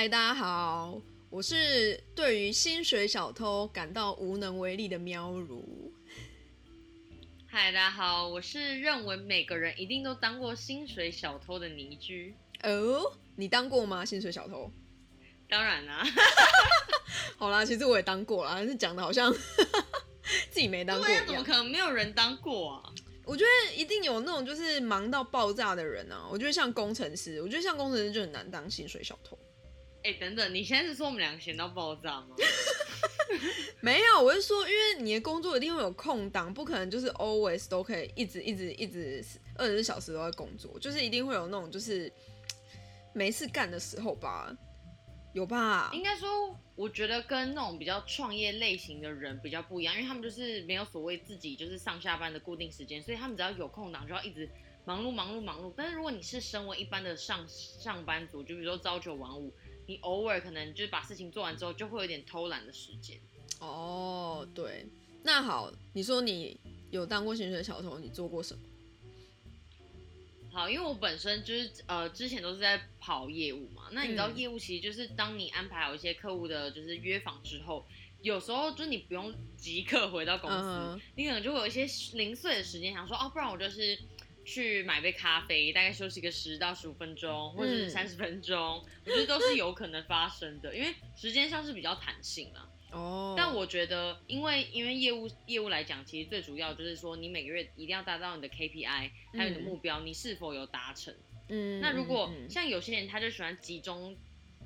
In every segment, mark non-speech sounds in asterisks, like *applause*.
嗨，大家好，我是对于薪水小偷感到无能为力的喵如。嗨，大家好，我是认为每个人一定都当过薪水小偷的倪居。哦，你当过吗？薪水小偷？当然啦、*laughs* 好啦，其实我也当过啦，但是讲的好像 *laughs* 自己没当过。怎么可能没有人当过啊？我觉得一定有那种就是忙到爆炸的人啊。我觉得像工程师，我觉得像工程师就很难当薪水小偷。哎、等等，你现在是说我们两个闲到爆炸吗？*laughs* 没有，我是说，因为你的工作一定会有空档，不可能就是 always 都可以一直一直一直二十四小时都在工作，就是一定会有那种就是没事干的时候吧？有吧？应该说，我觉得跟那种比较创业类型的人比较不一样，因为他们就是没有所谓自己就是上下班的固定时间，所以他们只要有空档就要一直忙碌忙碌忙碌。但是如果你是身为一般的上上班族，就比如说朝九晚五，你偶尔可能就是把事情做完之后，就会有点偷懒的时间。哦，对，那好，你说你有当过薪水小偷，你做过什么？好，因为我本身就是呃，之前都是在跑业务嘛。那你知道嗯业务其实就是当你安排好一些客户的，就是约访之后，有时候就是你不用即刻回到公司，你可能就会有一些零碎的时间，想说哦，不然我就是去买杯咖啡，大概休息个十到十五分钟，或者三十分钟，我觉得都是有可能发生的，因为时间上是比较弹性啦。哦，但我觉得，因为因为业务业务来讲，其实最主要就是说，你每个月一定要达到你的 KPI，还有你的嗯目标，你是否有达成。嗯，那如果像有些人，他就喜欢集中，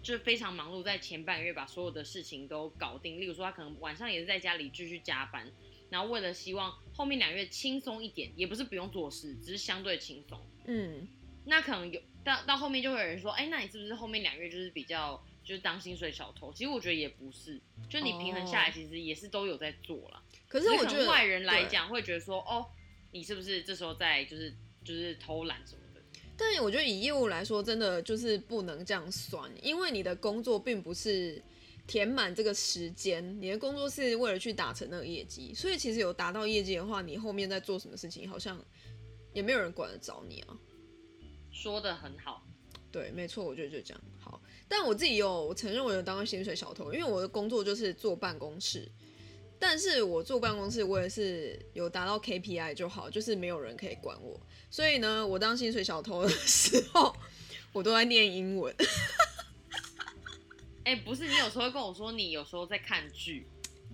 就是非常忙碌，在前半个月把所有的事情都搞定。例如说，他可能晚上也是在家里继续加班，然后为了希望后面两个月轻松一点，也不是不用做事，只是相对轻松。嗯那可能有到到后面就会有人说，哎，那你是不是后面两个月就是比较就是当薪水小偷？其实我觉得也不是，就你平衡下来，哦其实也是都有在做了。可是我觉得外人来讲会觉得说，哦，你是不是这时候在就是就是偷懒什么的？但我觉得以业务来说，真的就是不能这样算，因为你的工作并不是填满这个时间，你的工作是为了去达成那个业绩，所以其实有达到业绩的话，你后面在做什么事情，好像也没有人管得着你啊。说的很好，对，没错，我觉得就这样。好，但我自己有我承认我有当过薪水小偷，因为我的工作就是坐办公室。但是我坐办公室，我也是有达到 KPI 就好，就是没有人可以管我。所以呢，我当薪水小偷的时候，我都在念英文。哎、不是，你有时候跟我说，你有时候在看剧，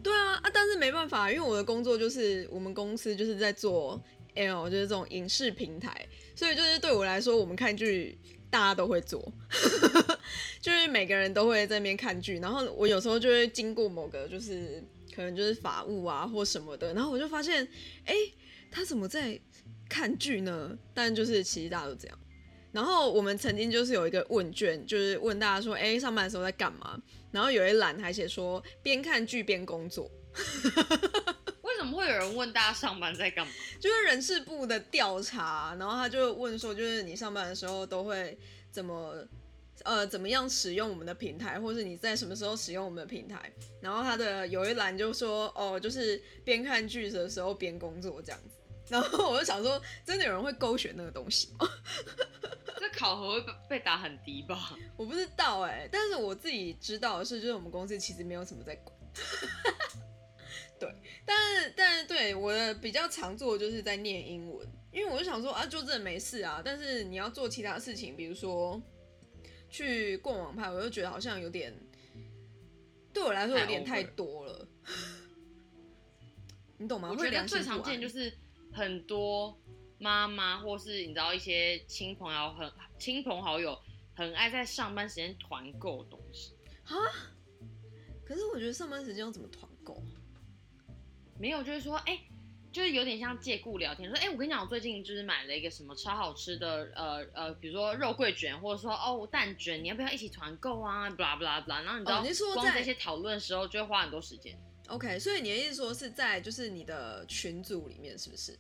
对啊啊，但是没办法，因为我的工作就是我们公司就是在做 L，就是这种影视平台，所以就是对我来说，我们看剧大家都会做，*laughs* 就是每个人都会在那边看剧，然后我有时候就会经过某个就是可能就是法务啊或什么的，然后我就发现，哎，他怎么在看剧呢？但就是其实大家都这样。然后我们曾经就是有一个问卷，就是问大家说，哎，上班的时候在干嘛？然后有一栏还写说边看剧边工作，*laughs* 为什么会有人问大家上班在干嘛？*laughs* 就是人事部的调查，然后他就问说，就是你上班的时候都会怎么呃怎么样使用我们的平台，或是你在什么时候使用我们的平台？然后他的有一栏就说，哦，就是边看剧的时候边工作这样子。*laughs* 然后我就想说，真的有人会勾选那个东西吗？这考核会被被打很低吧？*laughs* 我不知道哎、但是我自己知道的是，就是我们公司其实没有什么在管。*laughs* 对，但是但是对我的比较常做的就是在念英文，因为我就想说啊，就真的没事啊。但是你要做其他事情，比如说去逛网拍，我就觉得好像有点对我来说有点太多了。*laughs* 你懂吗？我觉得最常见就是很多妈妈或是你知道一些亲朋友很亲朋好友很爱在上班时间团购东西啊。可是我觉得上班时间要怎么团购啊？没有，就是说，哎、就是有点像借故聊天，说，哎、我跟你讲，我最近就是买了一个什么超好吃的，呃呃，比如说肉桂卷，或者说哦蛋卷，你要不要一起团购啊？blah blah blah，然后你知道，哦你说在光这些讨论的时候就会花很多时间。OK，所以你的意思说是在就是你的群组里面是不是？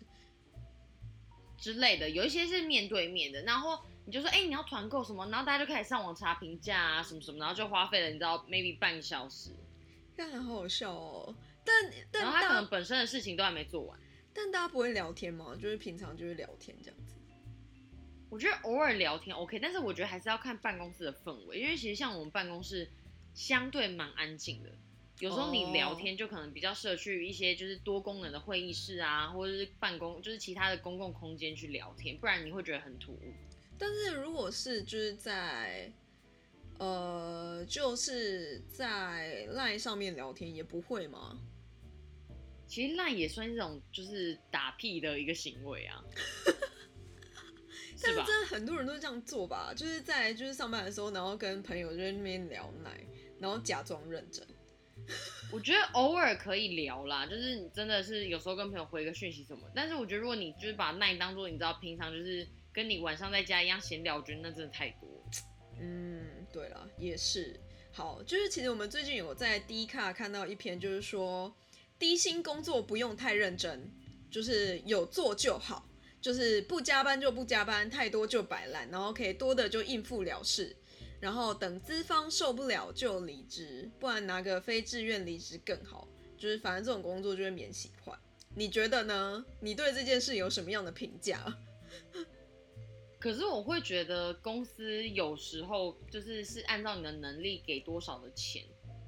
之类的，有一些是面对面的，然后你就说，哎、你要团购什么，然后大家就开始上网查评价啊，什么什么，然后就花费了你知道 maybe 半个小时，看好好笑哦。但但然后他可大能本身的事情都还没做完。但大家不会聊天吗？就是平常就是聊天这样子。我觉得偶尔聊天 OK，但是我觉得还是要看办公室的氛围，因为其实像我们办公室相对蛮安静的，有时候你聊天就可能比较适合去一些就是多功能的会议室啊，或者是办公就是其他的公共空间去聊天，不然你会觉得很突兀。但是如果是就是在呃就是在 LINE 上面聊天也不会吗？其实烂也算是一种就是打屁的一个行为啊，*laughs* 但是？真的很多人都这样做吧，就是在就是上班的时候，然后跟朋友就在那边聊奶，然后假装认真。*laughs* 我觉得偶尔可以聊啦，就是你真的是有时候跟朋友回个讯息什么，但是我觉得如果你就是把那当做你知道平常就是跟你晚上在家一样闲聊，我觉得那真的太多。嗯，对了，也是。好，就是其实我们最近有在 D 卡看到一篇，就是说低薪工作不用太认真，就是有做就好，就是不加班就不加班，太多就摆烂，然后可以多的就应付了事，然后等资方受不了就离职，不然拿个非自愿离职更好。就是反正这种工作就会免洗换。你觉得呢？你对这件事有什么样的评价？可是我会觉得公司有时候就是是按照你的能力给多少的钱，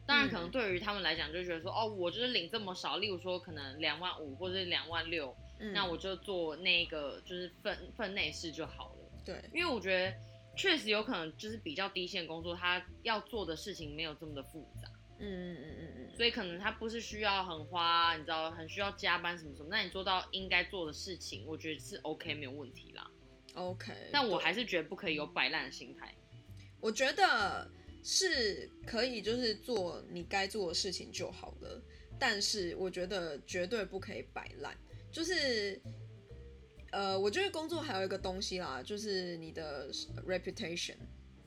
当然可能对于他们来讲就觉得说，哦，我就是领这么少，例如说可能两万五或者是两万六，嗯那我就做那个就是分分内事就好了。对，因为我觉得确实有可能就是比较低线工作，他要做的事情没有这么的复杂，嗯嗯嗯嗯嗯，所以可能他不是需要很花，你知道，很需要加班什么什么，那你做到应该做的事情，我觉得是 OK 没有问题啦。OK，但我还是觉得不可以有摆烂的心态。我觉得是可以，就是做你该做的事情就好了。但是我觉得绝对不可以摆烂，就是呃，我觉得工作还有一个东西啦，就是你的 reputation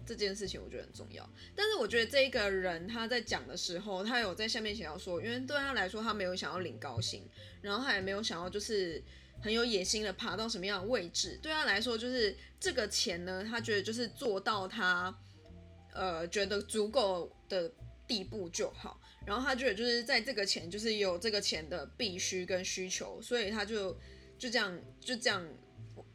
这件事情，我觉得很重要。但是我觉得这一个人他在讲的时候，他有在下面写到说，因为对他来说，他没有想要领高薪，然后他也没有想要就是很有野心的爬到什么样的位置。对他来说，就是这个钱呢，他觉得就是做到他呃觉得足够的地步就好。然后他觉得就是在这个钱，就是有这个钱的必须跟需求，所以他就就这样就这样。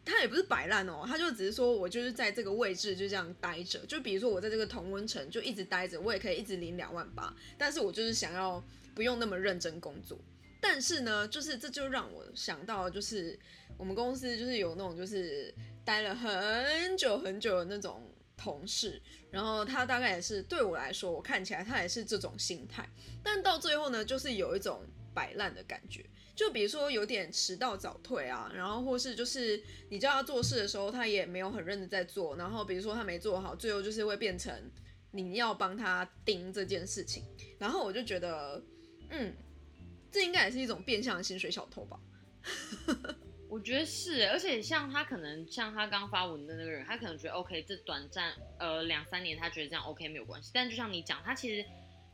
他也不是摆烂哦，他就只是说我就是在这个位置就这样待着。就比如说我在这个同温层就一直待着，我也可以一直领两万八，但是我就是想要不用那么认真工作。但是呢，就是这就让我想到，就是我们公司就是有那种就是待了很久很久的那种同事，然后他大概也是对我来说，我看起来他也是这种心态，但到最后呢，就是有一种摆烂的感觉。就比如说有点迟到早退啊，然后或是就是你叫他做事的时候，他也没有很认真在做，然后比如说他没做好，最后就是会变成你要帮他盯这件事情，然后我就觉得，嗯，这应该也是一种变相的薪水小偷吧。*laughs* 我觉得是，而且像他可能像他刚发文的那个人，他可能觉得 OK，这短暂呃两三年，他觉得这样 OK 没有关系。但就像你讲，他其实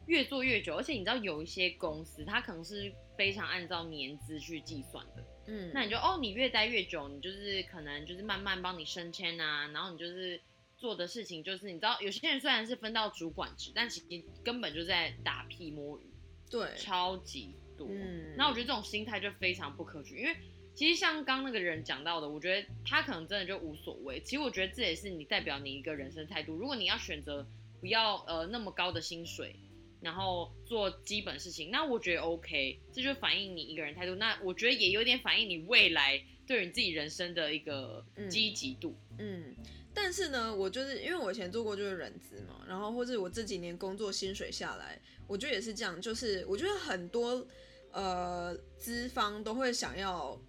越做越久，而且你知道有一些公司，他可能是非常按照年资去计算的。嗯，那你就哦，你越待越久，你就是可能就是慢慢帮你升迁啊，然后你就是做的事情就是你知道，有些人虽然是分到主管职，但其实根本就在打屁摸鱼，对，超级多。嗯那我觉得这种心态就非常不可取，因为其实像刚那个人讲到的，我觉得他可能真的就无所谓。其实我觉得这也是你代表你一个人生态度。如果你要选择不要呃那么高的薪水，然后做基本事情，那我觉得 OK，这就反映你一个人态度。那我觉得也有点反映你未来对于你自己人生的一个积极度。嗯，但是呢，我就是因为我以前做过就是人资嘛，然后或者我这几年工作薪水下来，我觉得也是这样，就是我觉得很多呃资方都会想要，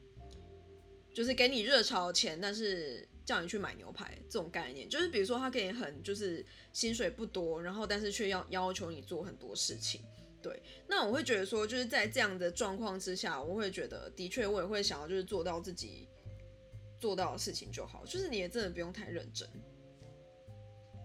就是给你热潮钱，但是叫你去买牛排这种概念，就是比如说他给你很就是薪水不多，然后但是却要要求你做很多事情。对，那我会觉得说，就是在这样的状况之下，我会觉得的确我也会想要就是做到自己做到的事情就好，就是你也真的不用太认真。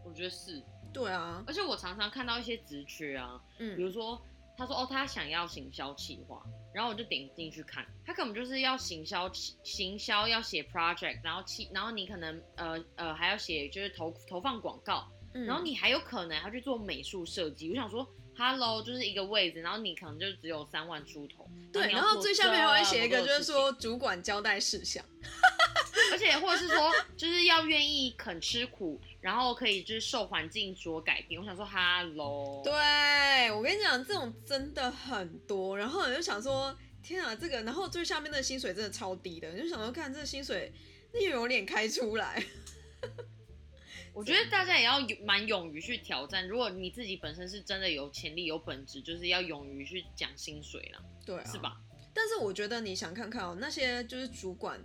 我觉得是，对啊，而且我常常看到一些职缺啊，嗯比嗯如说他说哦，他想要行销企划，然后我就点进去看，他可能就是要行销行销要写 project，然后企然后你可能呃呃还要写就是投投放广告，嗯然后你还有可能还要去做美术设计。我想说，Hello，就是一个位置，然后你可能就只有三万出头，对，然后最下面还会写一个，就是说主管交代事项。而且或者是说，就是要愿意肯吃苦，然后可以就是受环境所改变。我想说，Hello，对我跟你讲，这种真的很多。然后你就想说，天啊，这个，然后最下面的薪水真的超低的，你就想说，看这个薪水，那又有脸开出来。*laughs* 我觉得大家也要蛮勇于去挑战。如果你自己本身是真的有潜力、有本质，就是要勇于去讲薪水了，对，是吧？但是我觉得你想看看哦，那些就是主管，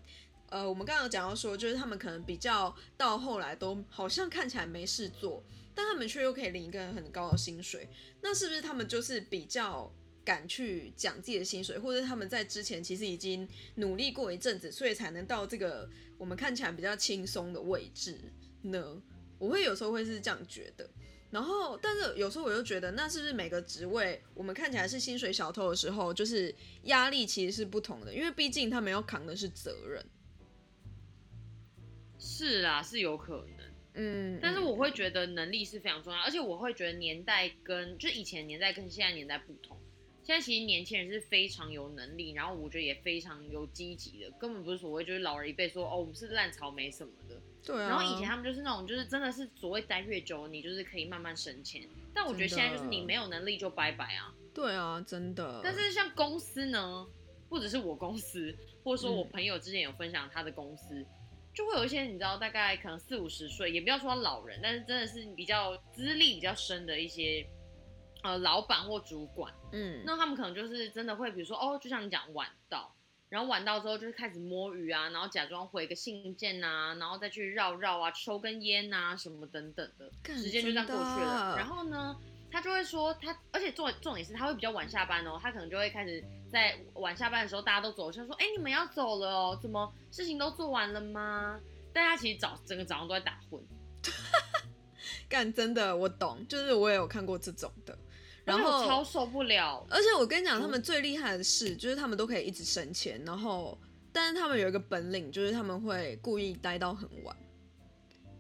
呃，我们刚刚讲到说，就是他们可能比较到后来都好像看起来没事做，但他们却又可以领一个很高的薪水，那是不是他们就是比较敢去讲自己的薪水，或者他们在之前其实已经努力过一阵子，所以才能到这个我们看起来比较轻松的位置呢？我会有时候会是这样觉得，然后但是有时候我又觉得，那是不是每个职位我们看起来是薪水小偷的时候，就是压力其实是不同的，因为毕竟他们要扛的是责任。是啊，是有可能，嗯，但是我会觉得能力是非常重要，而且我会觉得年代跟就以前年代跟现在年代不同。现在其实年轻人是非常有能力，然后我觉得也非常有积极的，根本不是所谓就是老人一辈说哦我们是烂草莓什么的。对啊。然后以前他们就是那种就是真的是所谓待越久，你就是可以慢慢升迁。但我觉得现在就是你没有能力就拜拜啊。对啊，真的。但是像公司呢，不只是我公司，或者说我朋友之前有分享他的公司，就会有一些你知道大概可能四五十岁，也不要说老人，但是真的是比较资历比较深的一些。呃，老板或主管，嗯，那他们可能就是真的会，比如说，哦，就像你讲晚到，然后晚到之后就是开始摸鱼啊，然后假装回个信件啊，然后再去绕绕啊，抽根烟啊，什么等等的，时间就这样过去了。然后呢，他就会说他，而且重重点是他会比较晚下班哦，他可能就会开始在晚下班的时候大家都走，就说，哎，你们要走了哦，怎么事情都做完了吗？大家其实早整个早上都在打混。*laughs* 干真的，我懂，就是我也有看过这种的。然后超受不了，而且我跟你讲，他们最厉害的是，就是他们都可以一直省钱，然后，但是他们有一个本领，就是他们会故意待到很晚，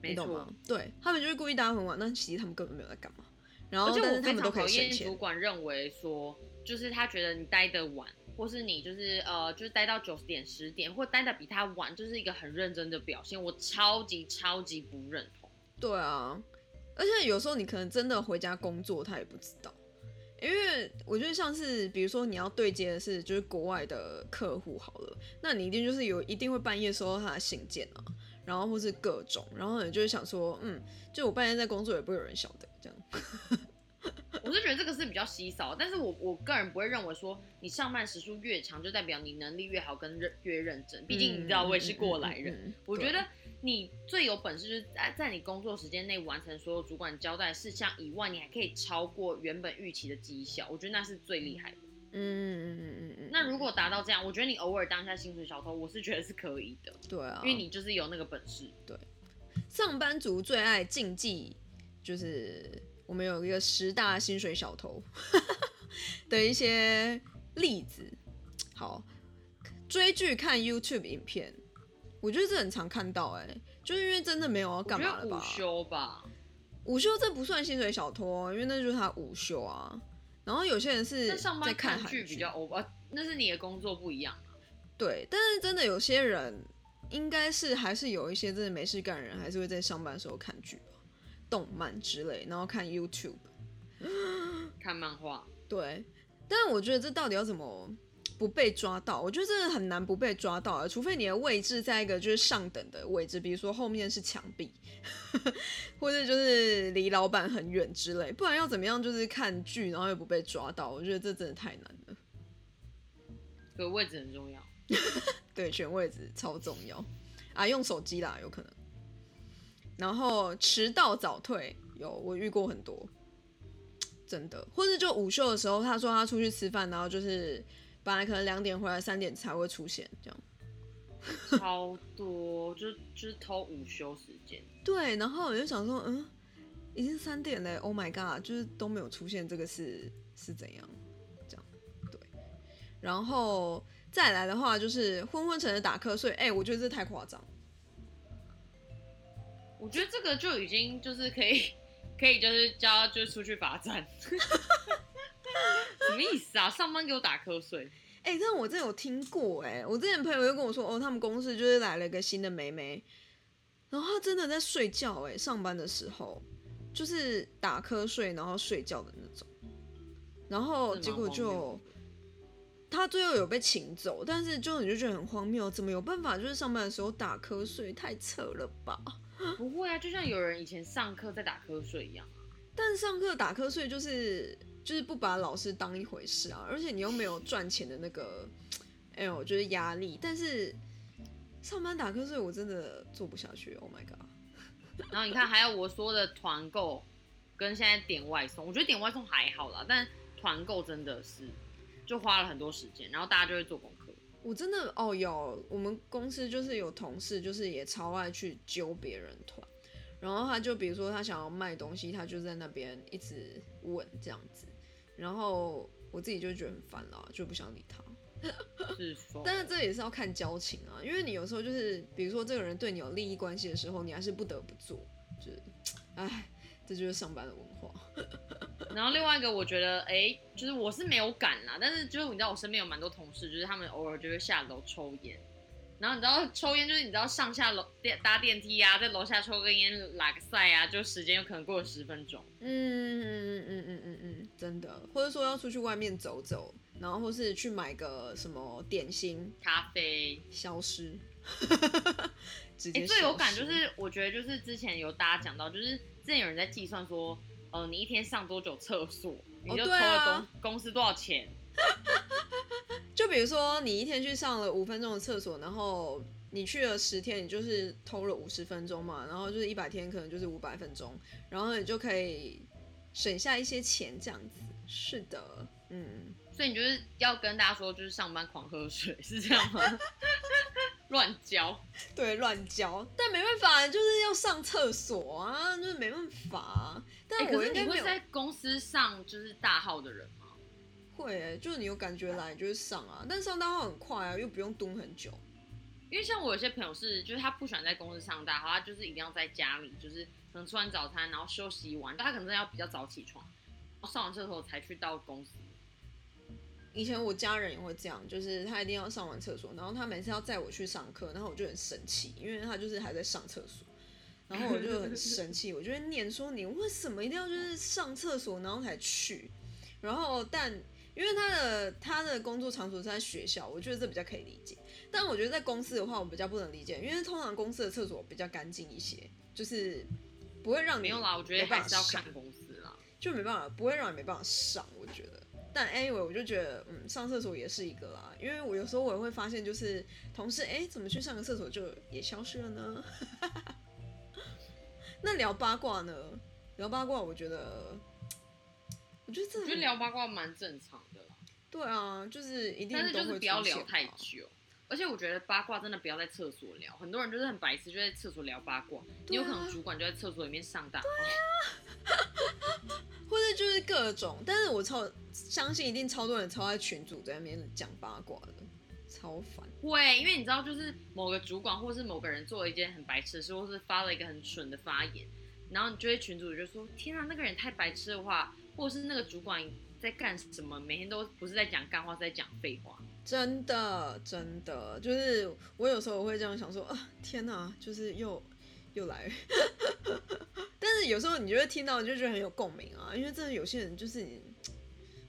你懂吗？对他们就是故意待到很晚，但其实他们根本没有在干嘛。然后，而且我非常讨厌主管认为说，就是他觉得你待的晚，或是你就是呃，就是待到九十点、十点，或待的比他晚，就是一个很认真的表现。我超级超级不认同。对啊，而且有时候你可能真的回家工作，他也不知道。因为我觉得像是，比如说你要对接的是就是国外的客户好了，那你一定就是有一定会半夜收到他的信件啊，然后或是各种，然后你就会想说，嗯，就我半夜在工作也不会有人晓得这样。我是觉得这个是比较稀少，但是我我个人不会认为说你上班时数越长就代表你能力越好跟认越认真，毕竟你知道我也是过来人，我觉得。你最有本事就是在在你工作时间内完成所有主管交代事项以外，你还可以超过原本预期的绩效，我觉得那是最厉害的。嗯嗯嗯嗯嗯。那如果达到这样，我觉得你偶尔当下薪水小偷，我是觉得是可以的。对啊，因为你就是有那个本事。对，上班族最爱禁忌就是我们有一个十大薪水小偷的一些例子。好，追剧看 YouTube 影片。我觉得这很常看到，哎，就是因为真的没有要干嘛了吧？午休吧，午休这不算薪水小偷，因为那就是他午休啊。然后有些人是在看剧比较欧巴，那是你的工作不一样啊。对，但是真的有些人应该是还是有一些真的没事干的人，还是会在上班的时候看剧、动漫之类，然后看 YouTube、*gasps* 看漫画。对，但是我觉得这到底要怎么？不被抓到，我觉得真的很难不被抓到啊！除非你的位置在一个就是上等的位置，比如说后面是墙壁，*laughs* 或者就是离老板很远之类，不然要怎么样就是看剧然后又不被抓到？我觉得这真的太难了。对，位置很重要。*laughs* 对，选位置超重要啊！用手机啦，有可能。然后迟到早退，有我遇过很多，真的。或者就午休的时候，他说他出去吃饭，然后就是。本来可能两点回来，三点才会出现，这样 *laughs* 超多，就就是偷午休时间。对，然后我就想说，嗯，已经三点了，Oh my god，就是都没有出现，这个是是怎样？这样对。然后再来的话，就是昏昏沉的打瞌睡，哎，我觉得这太夸张。我觉得这个就已经就是可以可以就是叫就出去罚站。*laughs* 什么意思啊？上班给我打瞌睡？哎、但我真的有听过哎、我之前朋友就跟我说，哦，他们公司就是来了一个新的妹妹，然后她真的在睡觉哎、上班的时候就是打瞌睡然后睡觉的那种，然后结果就谬她最后有被请走，但是就你就觉得很荒谬，怎么有办法就是上班的时候打瞌睡，太扯了吧？*laughs* 不会啊，就像有人以前上课在打瞌睡一样。但上课打瞌睡就是就是不把老师当一回事啊，而且你又没有赚钱的那个，哎呦，就是压力。但是上班打瞌睡我真的做不下去，Oh my god！*laughs* 然后你看，还有我说的团购跟现在点外送，我觉得点外送还好啦，但团购真的是就花了很多时间，然后大家就会做功课。我真的哦，有我们公司就是有同事，就是也超爱去揪别人团，然后他就比如说他想要卖东西，他就在那边一直问这样子，然后我自己就觉得很烦啦，就不想理他。是，*laughs* 但是这也是要看交情啊，因为你有时候就是，比如说这个人对你有利益关系的时候，你还是不得不做，就是，哎，这就是上班的文化。*laughs* 然后另外一个我觉得，哎，就是我是没有敢啦，但是就是你知道我身边有蛮多同事，就是他们偶尔就会下楼抽烟。然后你知道抽烟就是你知道上下楼电搭电梯啊，在楼下抽根烟拉个赛啊，就时间有可能过了十分钟。嗯嗯嗯嗯嗯嗯，真的，或者说要出去外面走走，然后或是去买个什么点心，咖啡，消失，*laughs* 直最有感就，是我觉得就是之前有大家讲到，就是之前有人在计算说，呃，你一天上多久厕所，你就哦偷了公、公司多少钱。*laughs* 就比如说你一天去上了五分钟的厕所，然后你去了十天，你就是偷了五十分钟嘛，然后就是一百天可能就是五百分钟，然后你就可以省下一些钱这样子。是的，嗯，所以你就是要跟大家说，就是上班狂喝水，是这样吗？*laughs* 乱教。对，乱教，但没办法，就是要上厕所啊，就是没办法、啊。但我应该会在公司上就是大号的人吗？会、欸，就是你有感觉来，你就是上啊，但上大号很快啊，又不用蹲很久。因为像我有些朋友是，就是他不喜欢在公司上大号，他就是一定要在家里，就是可能吃完早餐，然后休息完，他可能要比较早起床，上完厕所才去到公司。以前我家人也会这样，就是他一定要上完厕所，然后他每次要载我去上课，然后我就很生气，因为他就是还在上厕所，然后我就很生气，我就会念说你为什么一定要就是上厕所然后才去，然后但因为他的他的工作场所是在学校，我觉得这比较可以理解，但我觉得在公司的话我比较不能理解，因为通常公司的厕所比较干净一些，就是不会让你没有啦，我觉得没办法还是要上看公司啦。就没办法，不会让你没办法上，我觉得。但 anyway，我就觉得，嗯，上厕所也是一个啦，因为我有时候我也会发现，就是同事，哎、怎么去上个厕所就也消失了呢？*laughs* 那聊八卦呢？聊八卦，我觉得，我觉得这我觉得聊八卦蛮正常的啦，对啊，就是一定但是都会就是不要聊太久。而且我觉得八卦真的不要在厕所聊，很多人就是很白痴，就在厕所聊八卦。你有可能主管就在厕所里面上大号。*laughs* 或者就是各种，但是我超相信一定超多人超在群主在那边讲八卦的，超烦。会，因为你知道，就是某个主管或是某个人做了一件很白痴的事，或是发了一个很蠢的发言，然后你就会群主就说：“天啊，那个人太白痴的话，或者是那个主管在干什么？每天都不是在讲干话，是在讲废话。真的，真的，就是我有时候我会这样想说啊，天哪，就是又又来，*laughs* 但是有时候你就会听到，你就觉得很有共鸣啊，因为真的有些人就是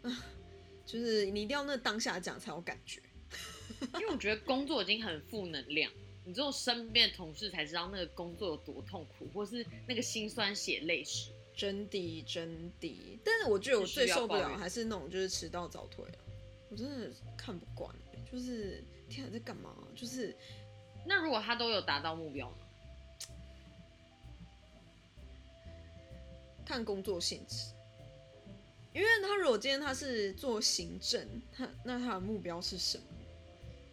*laughs* 就是你一定要那当下讲才有感觉。*laughs* 因为我觉得工作已经很负能量，你只有身边的同事才知道那个工作有多痛苦，或是那个辛酸血泪史。真的真的，但是我觉得我最受不了还是那种就是迟到早退啊，我真的看不惯、欸，就是天啊在干嘛？就是那如果他都有达到目标呢？看工作性质，因为他如果今天他是做行政，他那他的目标是什么？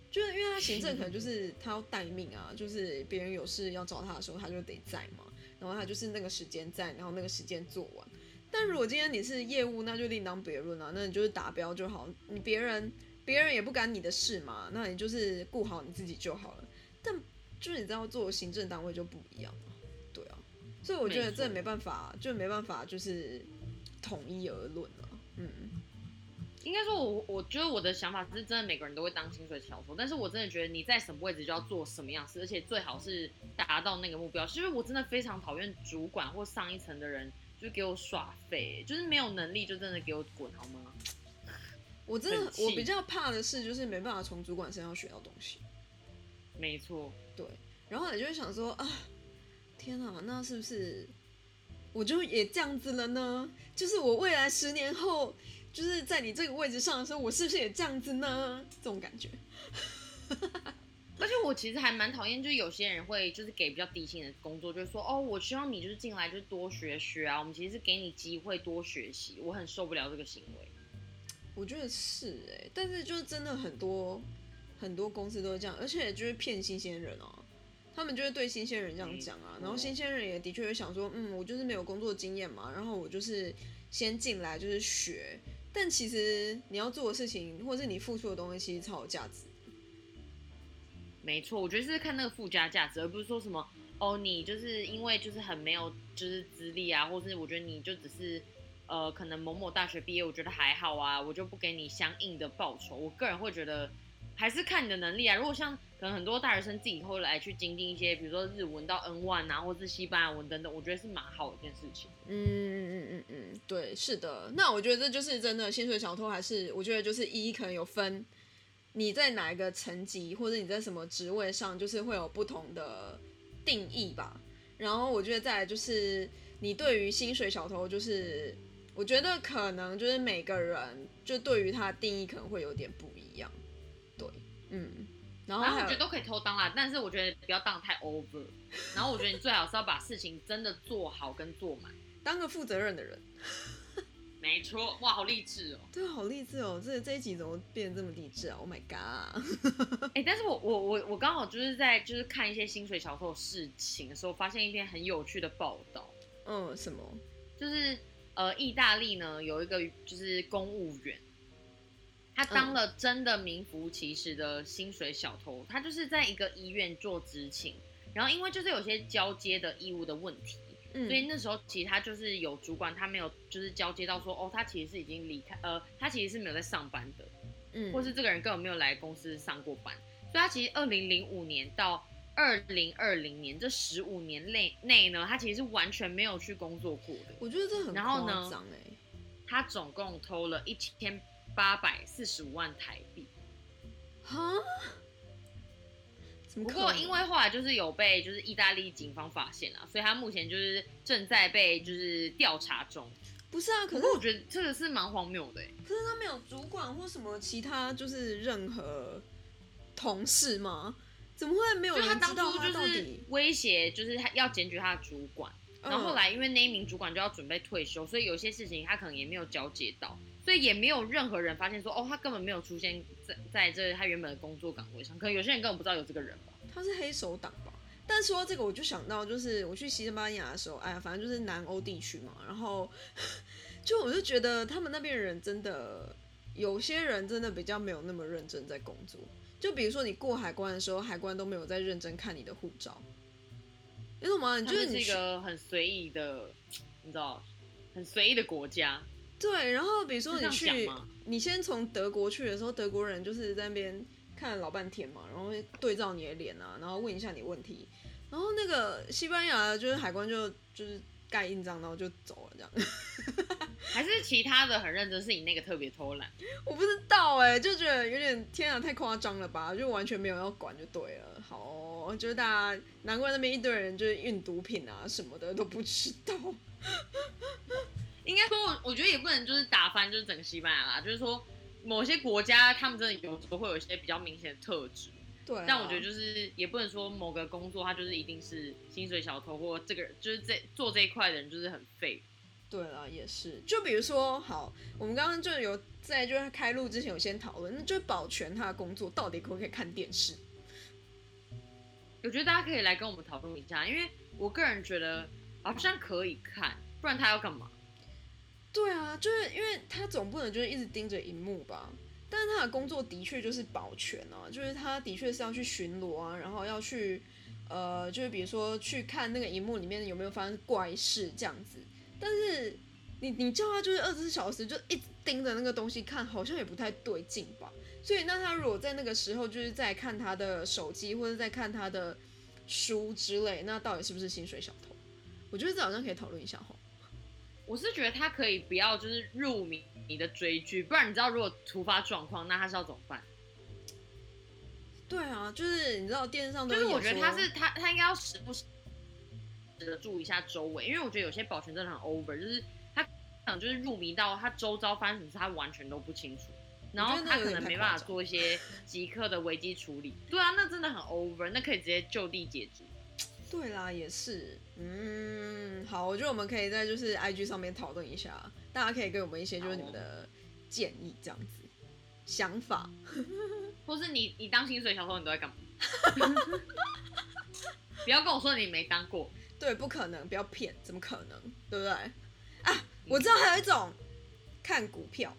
就是因为他行政可能就是 *laughs* 他要待命啊，就是别人有事要找他的时候，他就得在嘛，然后他就是那个时间在，然后那个时间做完。但如果今天你是业务，那就另当别论啊，那你就是达标就好，你别人别人也不干你的事嘛，那你就是顾好你自己就好了。但就是你知道做行政单位就不一样嘛，对啊，所以我觉得这没办法，就没办法就是统一而论了，嗯。应该说我，我觉得我的想法是真的，每个人都会当薪水小偷，但是我真的觉得你在什么位置就要做什么样事，而且最好是达到那个目标。其实我真的非常讨厌主管或上一层的人，就给我耍废，就是没有能力就真的给我滚好吗？*laughs* 我真的我比较怕的是，就是没办法从主管身上学到东西。没错，对，然后你就会想说啊，天哪，那是不是我就也这样子了呢？就是我未来十年后，就是在你这个位置上的时候，我是不是也这样子呢？这种感觉。*laughs* 而且我其实还蛮讨厌，就是有些人会就是给比较低薪的工作，就是说哦，我希望你就是进来就是多学学啊，我们其实是给你机会多学习，我很受不了这个行为。我觉得是哎、但是就是真的很多很多公司都是这样，而且就是骗新鲜人啊。他们就会对新鲜人这样讲啊，然后新鲜人也的确会想说，嗯，我就是没有工作经验嘛，然后我就是先进来就是学，但其实你要做的事情，或者是你付出的东西，其实超有价值。没错，我觉得是看那个附加价值，而不是说什么哦，你就是因为就是很没有就是资历啊，或是我觉得你就只是呃可能某某大学毕业，我觉得还好啊，我就不给你相应的报酬。我个人会觉得还是看你的能力啊。如果像可能很多大学生自己后来去精进一些，比如说日文到 N one 啊，或是西班牙文等等，我觉得是蛮好的一件事情。嗯嗯嗯嗯嗯，对，是的。那我觉得这就是真的薪水小偷，还是我觉得就是一可能有分你在哪一个层级，或者你在什么职位上，就是会有不同的定义吧。然后我觉得再来就是你对于薪水小偷，就是我觉得可能就是每个人就对于他定义可能会有点不一样。嗯。然后我觉得都可以偷当啦，但是我觉得不要当得太 over。然后我觉得你最好是要把事情真的做好跟做满。当个负责任的人，没错，哇，好励志哦！对，好励志哦！这这一集怎么变得这么励志啊？Oh my god！哎、但是我我我我刚好就是在就是看一些薪水小偷的事情的时候，发现一篇很有趣的报道，嗯，什么？就是呃，意大利呢有一个就是公务员，他当了真的名副其实的薪水小偷，他就是在一个医院做执勤，然后因为就是有些交接的义务的问题，嗯，所以那时候其实他就是有主管，他没有就是交接到说哦，他其实是已经离开，呃，他其实是没有在上班的，嗯，或是这个人根本没有来公司上过班，所以他其实二零零五年到二零二零年这十五年内内呢，他其实是完全没有去工作过的。我觉得这很然后呢夸张哎。他总共偷了一千八百四十五万台币。哈？不过？因为后来就是有被就是意大利警方发现了，所以他目前就是正在被就是调查中。不是啊，可是我觉得这个是蛮荒谬的欸，可是他没有主管或什么其他就是任何同事吗？怎么会没有就他当人知道初就是到底？威胁，就是他要检举他的主管。然后后嗯来因为那一名主管就要准备退休，所以有些事情他可能也没有交接到，所以也没有任何人发现说，哦，他根本没有出现在在这他原本的工作岗位上。可能有些人根本不知道有这个人吧。他是黑手党吧？但说到这个，我就想到，就是我去西班牙的时候，哎呀，反正就是南欧地区嘛，然后 *laughs* 就我就觉得他们那边人真的，有些人真的比较没有那么认真在工作。就比如说你过海关的时候，海关都没有在认真看你的护照，你懂吗？你他们是一就是你去个很随意的，你知道，很随意的国家。对，然后比如说你去你先从德国去的时候，德国人就是在那边看了老半天嘛，然后会对照你的脸啊，然后问一下你问题，然后那个西班牙就是海关就就是盖印章，然后就走了这样。*laughs* 还是其他的很认真，是你那个特别偷懒。我不知道哎、就觉得有点天啊，太夸张了吧，就完全没有要管就对了。好哦、就是大家难怪那边一堆人就是运毒品啊什么的都不知道。应该说我，我觉得也不能就是打翻就是整个西班牙啦，就是说某些国家他们真的有时候会有一些比较明显的特质。对、啊，但我觉得就是也不能说某个工作他就是一定是薪水小偷，或这个人就是这做这一块的人就是很废。对啦，也是。就比如说，好，我们刚刚就有在就是开录之前有先讨论，那就保全他的工作到底可不可以看电视？我觉得大家可以来跟我们讨论一下，因为我个人觉得好像可以看，不然他要干嘛？对啊，就是因为他总不能就是一直盯着荧幕吧。但是他的工作的确就是保全啊，就是他的确是要去巡逻啊，然后要去呃，就是比如说去看那个荧幕里面有没有发生怪事这样子。但是你你叫他就是二十四小时就一直盯着那个东西看，好像也不太对劲吧？所以那他如果在那个时候就是在看他的手机或者在看他的书之类，那到底是不是薪水小偷？我觉得这好像可以讨论一下哈。我是觉得他可以不要就是入迷你的追剧，不然你知道如果突发状况，那他是要怎么办？对啊，就是你知道电视上都就是我觉得他是他他应该要时不时的注意一下周围，因为我觉得有些保全真的很 over，就是他可能就是入迷到他周遭发生什么事他完全都不清楚，然后他可能没办法做一些即刻的危机处理。对啊，那真的很 over，那可以直接就地解职。对啦，也是，嗯，好，我觉得我们可以在就是 IG 上面讨论一下，大家可以给我们一些就是你们的建议，这样子想法。*laughs* 或是你你当薪水小偷，你都在干嘛？*laughs* 不要跟我说你没当过，对，不可能，不要骗，怎么可能，对不对？啊，我知道还有一种看股票，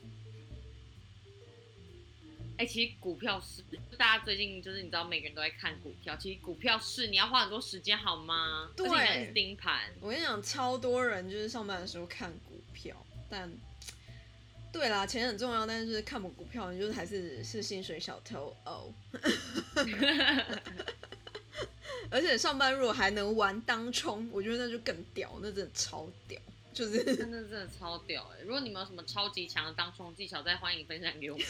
哎、其实股票是大家最近就是你知道每个人都在看股票，其实股票是你要花很多时间好吗？对而且你是盯盘。我跟你讲，超多人就是上班的时候看股票，但对啦，钱很重要，但是看不股票，你就是还是是薪水小偷哦。*laughs* 而且上班如果还能玩当冲，我觉得那就更屌，那真的超屌，就是真的真的超屌哎、如果你们有什么超级强的当冲技巧，再欢迎分享给我们。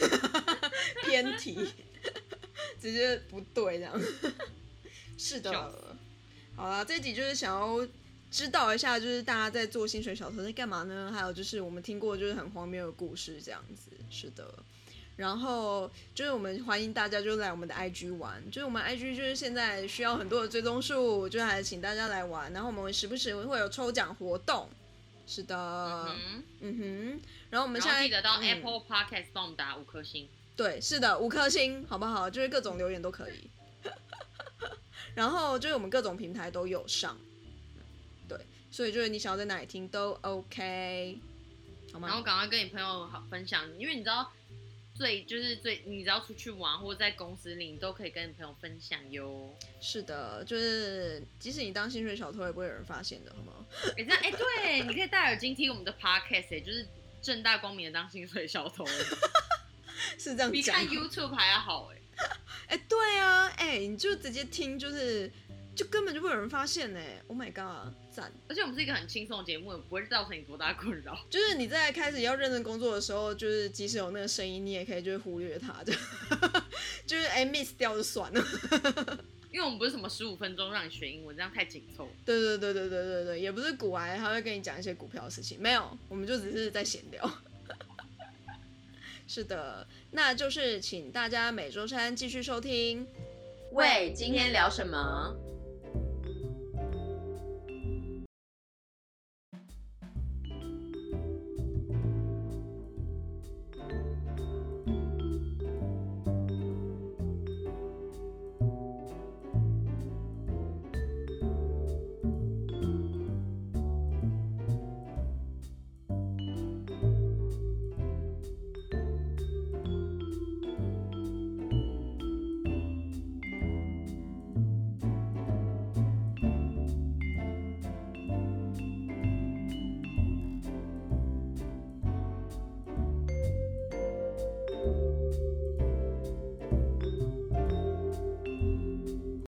*laughs* 偏题，直接不对这样。是的，好啦，这一集就是想要知道一下，就是大家在做薪水小偷在干嘛呢？还有就是我们听过就是很荒谬的故事这样子。是的。然后就是我们欢迎大家就来我们的 IG 玩，就是我们 IG 就是现在需要很多的追踪数，就还请大家来玩。然后我们时不时会有抽奖活动，是的，嗯嗯哼。然后我们现在记得到嗯 Apple Podcast 帮我们打五颗星。对，是的，五颗星，好不好？就是各种留言都可以。*laughs* 然后就是我们各种平台都有上，对，所以就是你想要在哪里听都 OK，好吗？然后赶快跟你朋友好分享，因为你知道最就是最，你只要出去玩或者在公司里，你都可以跟你朋友分享哟。是的，就是即使你当薪水小偷，也不会有人发现的，好吗？哎、这样哎、对，你可以戴耳机听我们的 podcast，哎、就是正大光明的当薪水小偷，*laughs* 是这样讲比看。YouTube 还要好哎。哎、*laughs* 对啊，哎、你就直接听，就是就根本就不会有人发现呢。Oh my god，赞！而且我们是一个很轻松的节目，也不会造成你多大困扰。*laughs* 就是你在开始要认真工作的时候，就是即使有那个声音，你也可以就是忽略它，就 *laughs* 就是哎、miss 掉就算了。*laughs* 因为我们不是什么十五分钟让你学英文，这样太紧凑。对对对对对对对，也不是股癌，他会跟你讲一些股票的事情，没有，我们就只是在闲聊。是的，那就是请大家每周三继续收听。喂，今天聊什么？